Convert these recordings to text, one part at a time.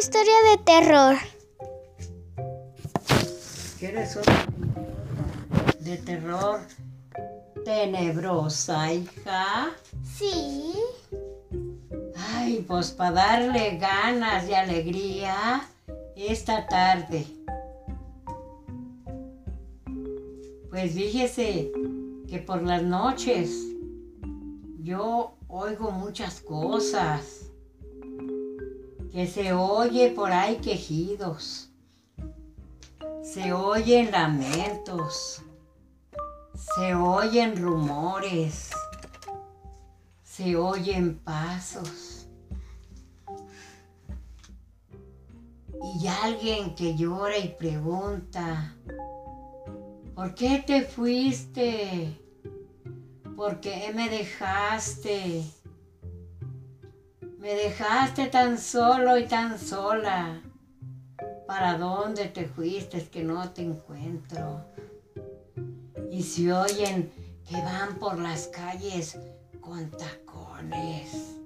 historia de terror. ¿Quieres una de terror tenebrosa, hija? Sí. Ay, pues para darle ganas y alegría esta tarde. Pues fíjese que por las noches yo oigo muchas cosas. Que se oye por ahí quejidos. Se oyen lamentos. Se oyen rumores. Se oyen pasos. Y alguien que llora y pregunta, ¿por qué te fuiste? ¿Por qué me dejaste? Me dejaste tan solo y tan sola. ¿Para dónde te fuiste? Es que no te encuentro. Y si oyen que van por las calles con tacones,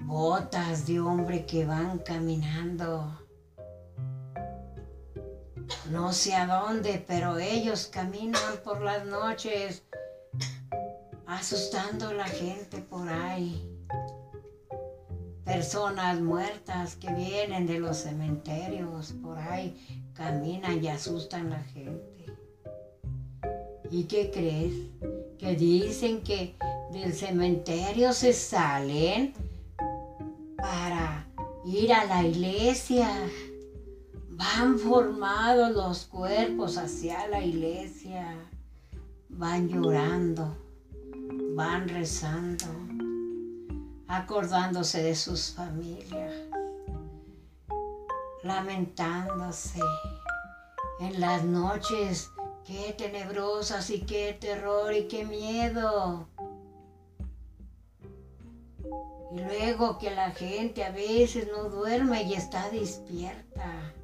botas de hombre que van caminando. No sé a dónde, pero ellos caminan por las noches asustando a la gente por ahí. Personas muertas que vienen de los cementerios por ahí caminan y asustan a la gente. ¿Y qué crees? Que dicen que del cementerio se salen para ir a la iglesia. Van formados los cuerpos hacia la iglesia. Van llorando. Van rezando. Acordándose de sus familias. Lamentándose. En las noches Qué tenebrosas y qué terror y qué miedo. Y luego que la gente a veces no duerme y está despierta,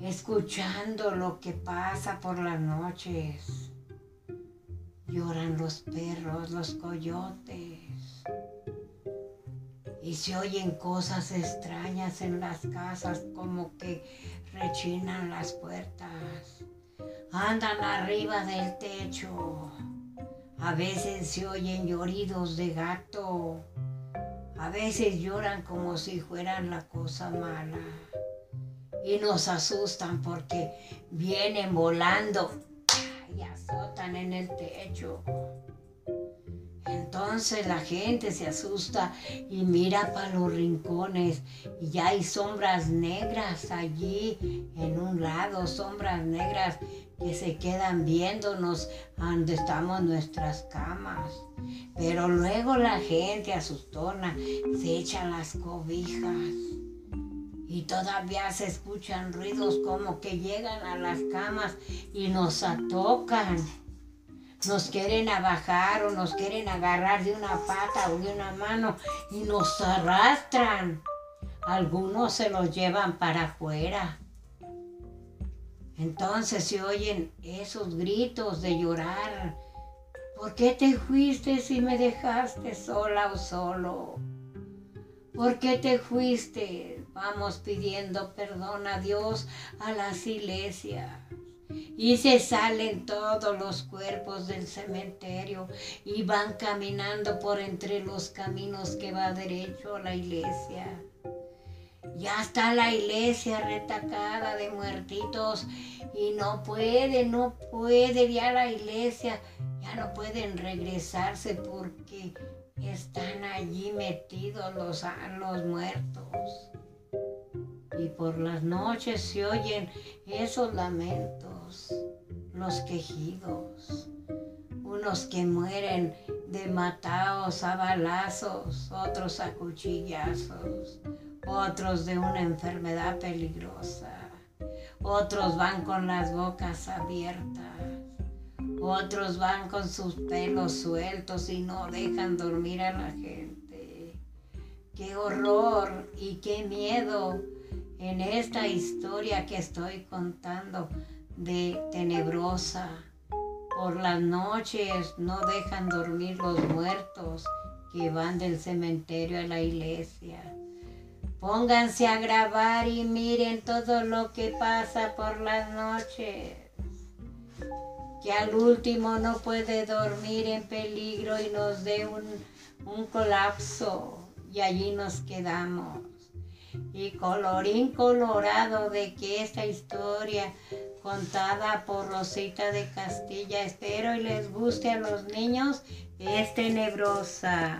escuchando lo que pasa por las noches. Lloran los perros, los coyotes. Y se oyen cosas extrañas en las casas como que rechinan las puertas, andan arriba del techo, a veces se oyen lloridos de gato, a veces lloran como si fueran la cosa mala. Y nos asustan porque vienen volando y azotan en el techo. Entonces la gente se asusta y mira para los rincones y ya hay sombras negras allí en un lado, sombras negras que se quedan viéndonos donde estamos nuestras camas. Pero luego la gente asustona se echa las cobijas y todavía se escuchan ruidos como que llegan a las camas y nos atocan nos quieren abajar o nos quieren agarrar de una pata o de una mano y nos arrastran. Algunos se los llevan para afuera. Entonces se oyen esos gritos de llorar. ¿Por qué te fuiste si me dejaste sola o solo? ¿Por qué te fuiste? Vamos pidiendo perdón a Dios a las iglesias y se salen todos los cuerpos del cementerio y van caminando por entre los caminos que va derecho a la iglesia. Ya está la iglesia retacada de muertitos y no puede, no puede ya la iglesia, ya no pueden regresarse porque están allí metidos los, los muertos. Y por las noches se oyen esos lamentos los quejidos, unos que mueren de matados a balazos, otros a cuchillazos, otros de una enfermedad peligrosa, otros van con las bocas abiertas, otros van con sus pelos sueltos y no dejan dormir a la gente. Qué horror y qué miedo en esta historia que estoy contando de tenebrosa. Por las noches no dejan dormir los muertos que van del cementerio a la iglesia. Pónganse a grabar y miren todo lo que pasa por las noches. Que al último no puede dormir en peligro y nos dé un, un colapso y allí nos quedamos. Y colorín colorado de que esta historia contada por Rosita de Castilla, espero y les guste a los niños, es tenebrosa.